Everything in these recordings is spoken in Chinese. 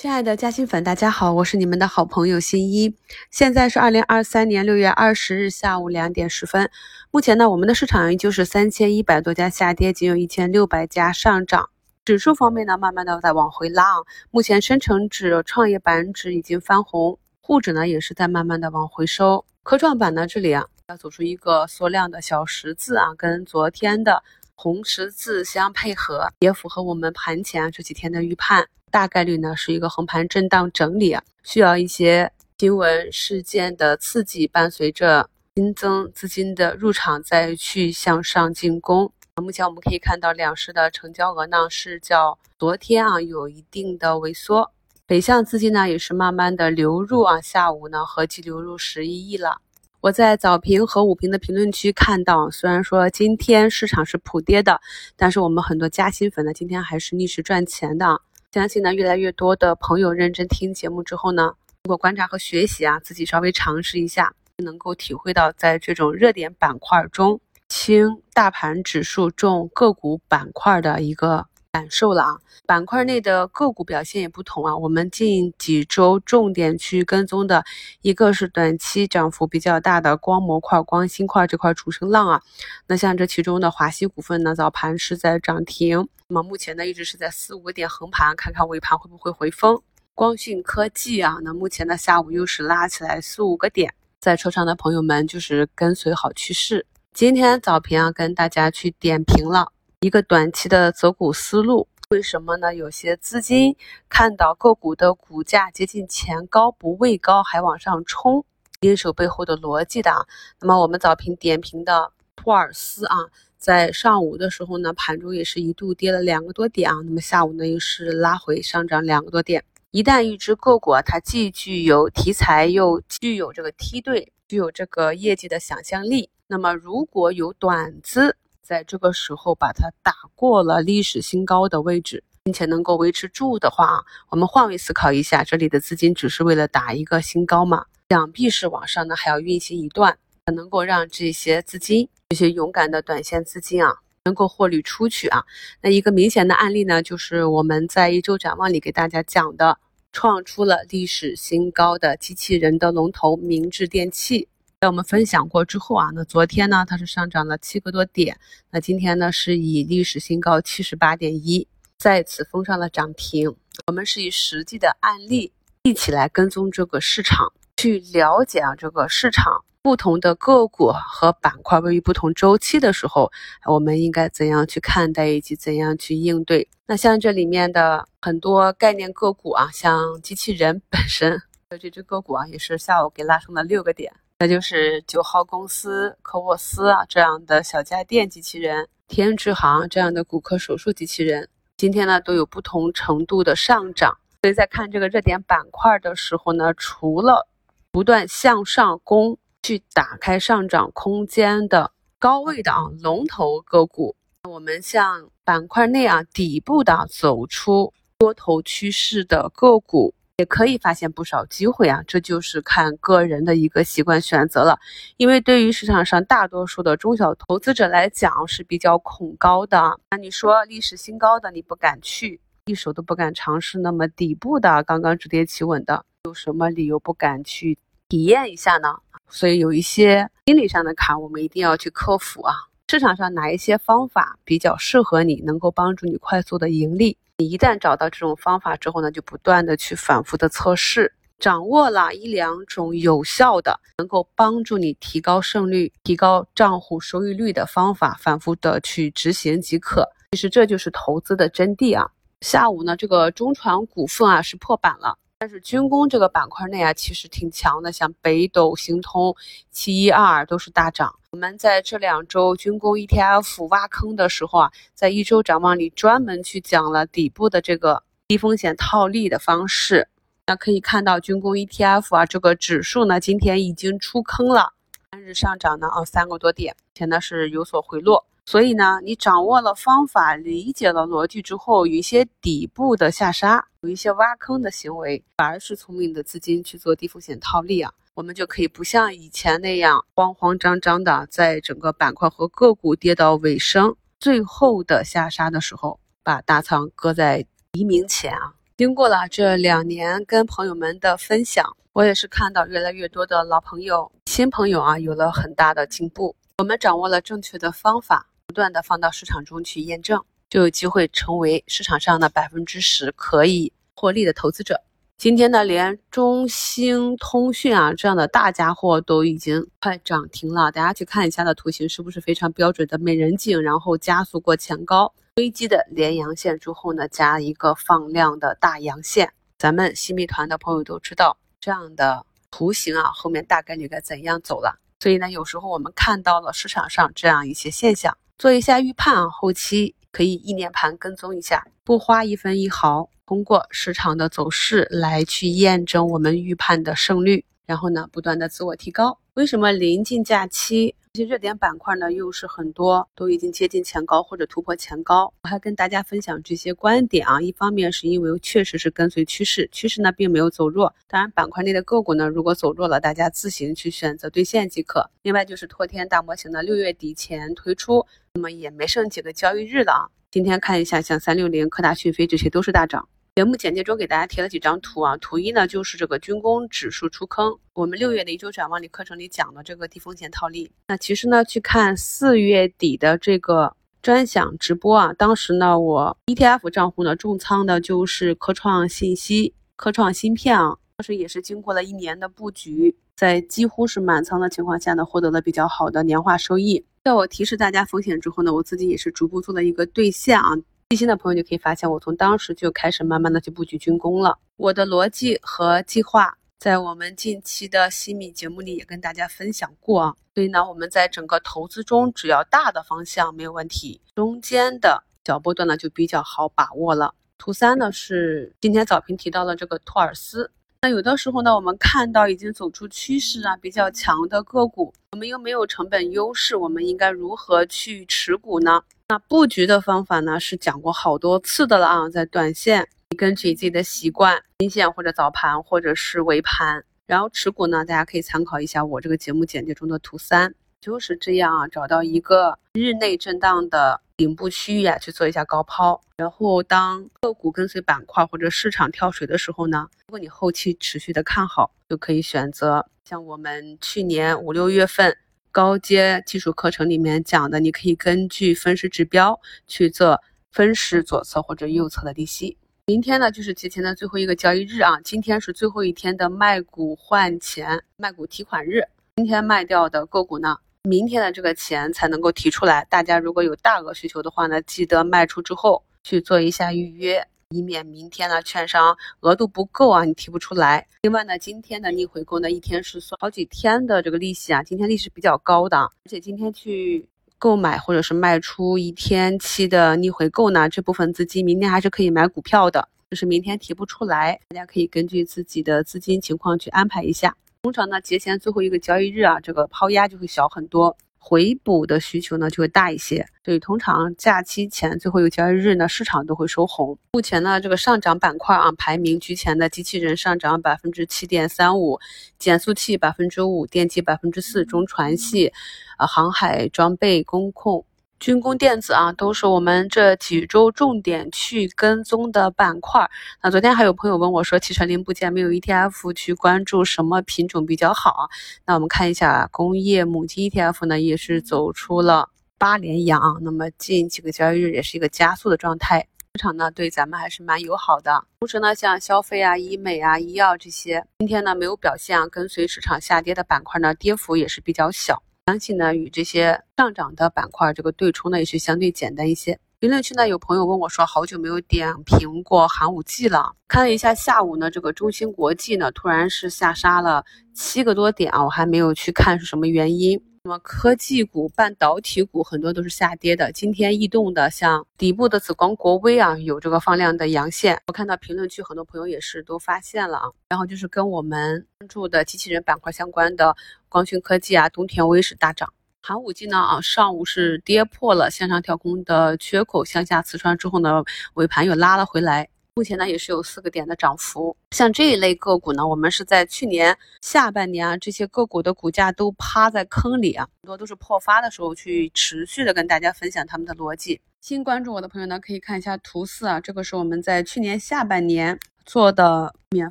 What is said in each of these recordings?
亲爱的嘉兴粉，大家好，我是你们的好朋友新一。现在是二零二三年六月二十日下午两点十分。目前呢，我们的市场依旧是三千一百多家下跌，仅有一千六百家上涨。指数方面呢，慢慢的在往回拉。目前深成指、创业板指已经翻红，沪指呢也是在慢慢的往回收。科创板呢，这里啊要走出一个缩量的小十字啊，跟昨天的红十字相配合，也符合我们盘前这几天的预判。大概率呢是一个横盘震荡整理啊，需要一些新闻事件的刺激，伴随着新增资金的入场，再去向上进攻。目前我们可以看到两市的成交额呢是较昨天啊有一定的萎缩，北向资金呢也是慢慢的流入啊，下午呢合计流入十一亿了。我在早评和午评的评论区看到，虽然说今天市场是普跌的，但是我们很多加薪粉呢今天还是逆势赚钱的。相信呢，越来越多的朋友认真听节目之后呢，通过观察和学习啊，自己稍微尝试一下，能够体会到在这种热点板块中，轻大盘指数重个股板块的一个。感受了啊，板块内的个股表现也不同啊。我们近几周重点去跟踪的一个是短期涨幅比较大的光模块、光芯块这块主升浪啊。那像这其中的华西股份呢，早盘是在涨停，那么目前呢一直是在四五个点横盘，看看尾盘会不会回风。光讯科技啊，那目前呢下午又是拉起来四五个点，在车上的朋友们就是跟随好趋势。今天早评啊，跟大家去点评了。一个短期的择股思路，为什么呢？有些资金看到个股的股价接近前高不畏高，还往上冲，因手背后的逻辑的。那么我们早评点评的托尔斯啊，在上午的时候呢，盘中也是一度跌了两个多点啊，那么下午呢又是拉回上涨两个多点。一旦一只个股啊，它既具有题材，又具有这个梯队，具有这个业绩的想象力，那么如果有短资，在这个时候把它打过了历史新高的位置，并且能够维持住的话，我们换位思考一下，这里的资金只是为了打一个新高嘛？想必是往上呢还要运行一段，才能够让这些资金，这些勇敢的短线资金啊，能够获利出去啊。那一个明显的案例呢，就是我们在一周展望里给大家讲的，创出了历史新高的机器人的龙头明治电器。在我们分享过之后啊，那昨天呢它是上涨了七个多点，那今天呢是以历史新高七十八点一再次封上了涨停。我们是以实际的案例一起来跟踪这个市场，去了解啊这个市场不同的个股和板块位于不同周期的时候，我们应该怎样去看待以及怎样去应对。那像这里面的很多概念个股啊，像机器人本身的这只个股啊，也是下午给拉升了六个点。那就是九号公司科沃斯啊这样的小家电机器人，天之行这样的骨科手术机器人，今天呢都有不同程度的上涨。所以在看这个热点板块的时候呢，除了不断向上攻去打开上涨空间的高位的啊龙头个股，我们像板块内啊底部的走出多头趋势的个股。也可以发现不少机会啊，这就是看个人的一个习惯选择了。因为对于市场上大多数的中小投资者来讲是比较恐高的。那你说历史新高的你不敢去，一手都不敢尝试，那么底部的刚刚止跌企稳的，有什么理由不敢去体验一下呢？所以有一些心理上的坎，我们一定要去克服啊。市场上哪一些方法比较适合你，能够帮助你快速的盈利？你一旦找到这种方法之后呢，就不断的去反复的测试，掌握了一两种有效的，能够帮助你提高胜率、提高账户收益率的方法，反复的去执行即可。其实这就是投资的真谛啊。下午呢，这个中传股份啊是破板了。但是军工这个板块内啊，其实挺强的，像北斗、星通、七一二都是大涨。我们在这两周军工 ETF 挖坑的时候啊，在一周展望里专门去讲了底部的这个低风险套利的方式。那可以看到军工 ETF 啊，这个指数呢今天已经出坑了，单日上涨呢啊三个多点，前呢是有所回落。所以呢，你掌握了方法，理解了逻辑之后，有一些底部的下杀，有一些挖坑的行为，反而是聪明的资金去做低风险套利啊，我们就可以不像以前那样慌慌张张的，在整个板块和个股跌到尾声、最后的下杀的时候，把大仓搁在黎明前啊。经过了这两年跟朋友们的分享，我也是看到越来越多的老朋友、新朋友啊，有了很大的进步。我们掌握了正确的方法，不断的放到市场中去验证，就有机会成为市场上的百分之十可以获利的投资者。今天呢，连中兴通讯啊这样的大家伙都已经快涨停了。大家去看一下的图形，是不是非常标准的美人颈，然后加速过前高，堆积的连阳线之后呢，加一个放量的大阳线。咱们新密团的朋友都知道这样的图形啊，后面大概率该怎样走了。所以呢，有时候我们看到了市场上这样一些现象，做一下预判啊，后期可以意念盘跟踪一下，不花一分一毫。通过市场的走势来去验证我们预判的胜率，然后呢，不断的自我提高。为什么临近假期，这些热点板块呢又是很多都已经接近前高或者突破前高？我还跟大家分享这些观点啊，一方面是因为确实是跟随趋势，趋势呢并没有走弱。当然，板块内的个股呢，如果走弱了，大家自行去选择兑现即可。另外就是拓天大模型的六月底前推出，那么也没剩几个交易日了啊。今天看一下，像三六零、科大讯飞这些都是大涨。节目简介中给大家贴了几张图啊，图一呢就是这个军工指数出坑，我们六月的一周展望里课程里讲的这个低风险套利。那其实呢，去看四月底的这个专享直播啊，当时呢我 ETF 账户呢重仓的就是科创信息、科创芯片啊，当时也是经过了一年的布局，在几乎是满仓的情况下呢，获得了比较好的年化收益。在我提示大家风险之后呢，我自己也是逐步做了一个兑现啊。细心的朋友就可以发现，我从当时就开始慢慢的去布局军工了。我的逻辑和计划，在我们近期的西米节目里也跟大家分享过啊。所以呢，我们在整个投资中，只要大的方向没有问题，中间的小波段呢就比较好把握了。图三呢是今天早评提到了这个托尔斯。那有的时候呢，我们看到已经走出趋势啊比较强的个股，我们又没有成本优势，我们应该如何去持股呢？那布局的方法呢，是讲过好多次的了啊，在短线，你根据自己的习惯，阴线或者早盘或者是尾盘，然后持股呢，大家可以参考一下我这个节目简介中的图三，就是这样啊，找到一个日内震荡的顶部区域啊，去做一下高抛，然后当个股跟随板块或者市场跳水的时候呢，如果你后期持续的看好，就可以选择像我们去年五六月份。高阶技术课程里面讲的，你可以根据分时指标去做分时左侧或者右侧的低吸。明天呢就是节前的最后一个交易日啊，今天是最后一天的卖股换钱、卖股提款日。今天卖掉的个股呢，明天的这个钱才能够提出来。大家如果有大额需求的话呢，记得卖出之后去做一下预约。以免明天呢券商额度不够啊，你提不出来。另外呢，今天的逆回购呢，一天是算好几天的这个利息啊，今天利息比较高的，而且今天去购买或者是卖出一天期的逆回购呢，这部分资金明天还是可以买股票的，就是明天提不出来，大家可以根据自己的资金情况去安排一下。通常呢，节前最后一个交易日啊，这个抛压就会小很多。回补的需求呢就会大一些，所以通常假期前最后一个交易日呢，市场都会收红。目前呢，这个上涨板块啊，排名居前的机器人上涨百分之七点三五，减速器百分之五，电机百分之四，中船系，呃，航海装备、工控。军工电子啊，都是我们这几周重点去跟踪的板块。那昨天还有朋友问我说，汽车零部件没有 ETF 去关注什么品种比较好？那我们看一下工业母机 ETF 呢，也是走出了八连阳。那么近几个交易日也是一个加速的状态，市场呢对咱们还是蛮友好的。同时呢，像消费啊、医美啊、医药这些，今天呢没有表现啊，跟随市场下跌的板块呢，跌幅也是比较小。相信呢，与这些上涨的板块这个对冲呢，也是相对简单一些。评论区呢，有朋友问我说，好久没有点评过寒武纪了。看了一下下午呢，这个中芯国际呢，突然是下杀了七个多点啊，我还没有去看是什么原因。那么科技股、半导体股很多都是下跌的。今天异动的，像底部的紫光国微啊，有这个放量的阳线。我看到评论区很多朋友也是都发现了啊。然后就是跟我们关注的机器人板块相关的光讯科技啊、东田微是大涨。寒武纪呢啊，上午是跌破了向上跳空的缺口，向下刺穿之后呢，尾盘又拉了回来。目前呢也是有四个点的涨幅，像这一类个股呢，我们是在去年下半年啊，这些个股的股价都趴在坑里啊，很多都是破发的时候去持续的跟大家分享他们的逻辑。新关注我的朋友呢，可以看一下图四啊，这个是我们在去年下半年做的免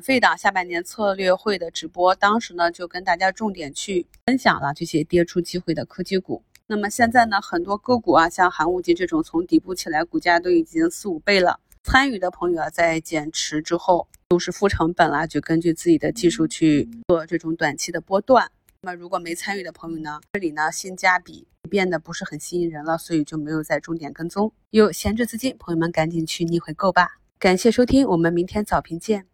费的下半年策略会的直播，当时呢就跟大家重点去分享了这些跌出机会的科技股。那么现在呢，很多个股啊，像寒武纪这种从底部起来，股价都已经四五倍了。参与的朋友啊，在减持之后都是负成本啦，就根据自己的技术去做这种短期的波段。那么如果没参与的朋友呢，这里呢性价比变得不是很吸引人了，所以就没有再重点跟踪。有闲置资金，朋友们赶紧去逆回购吧。感谢收听，我们明天早评见。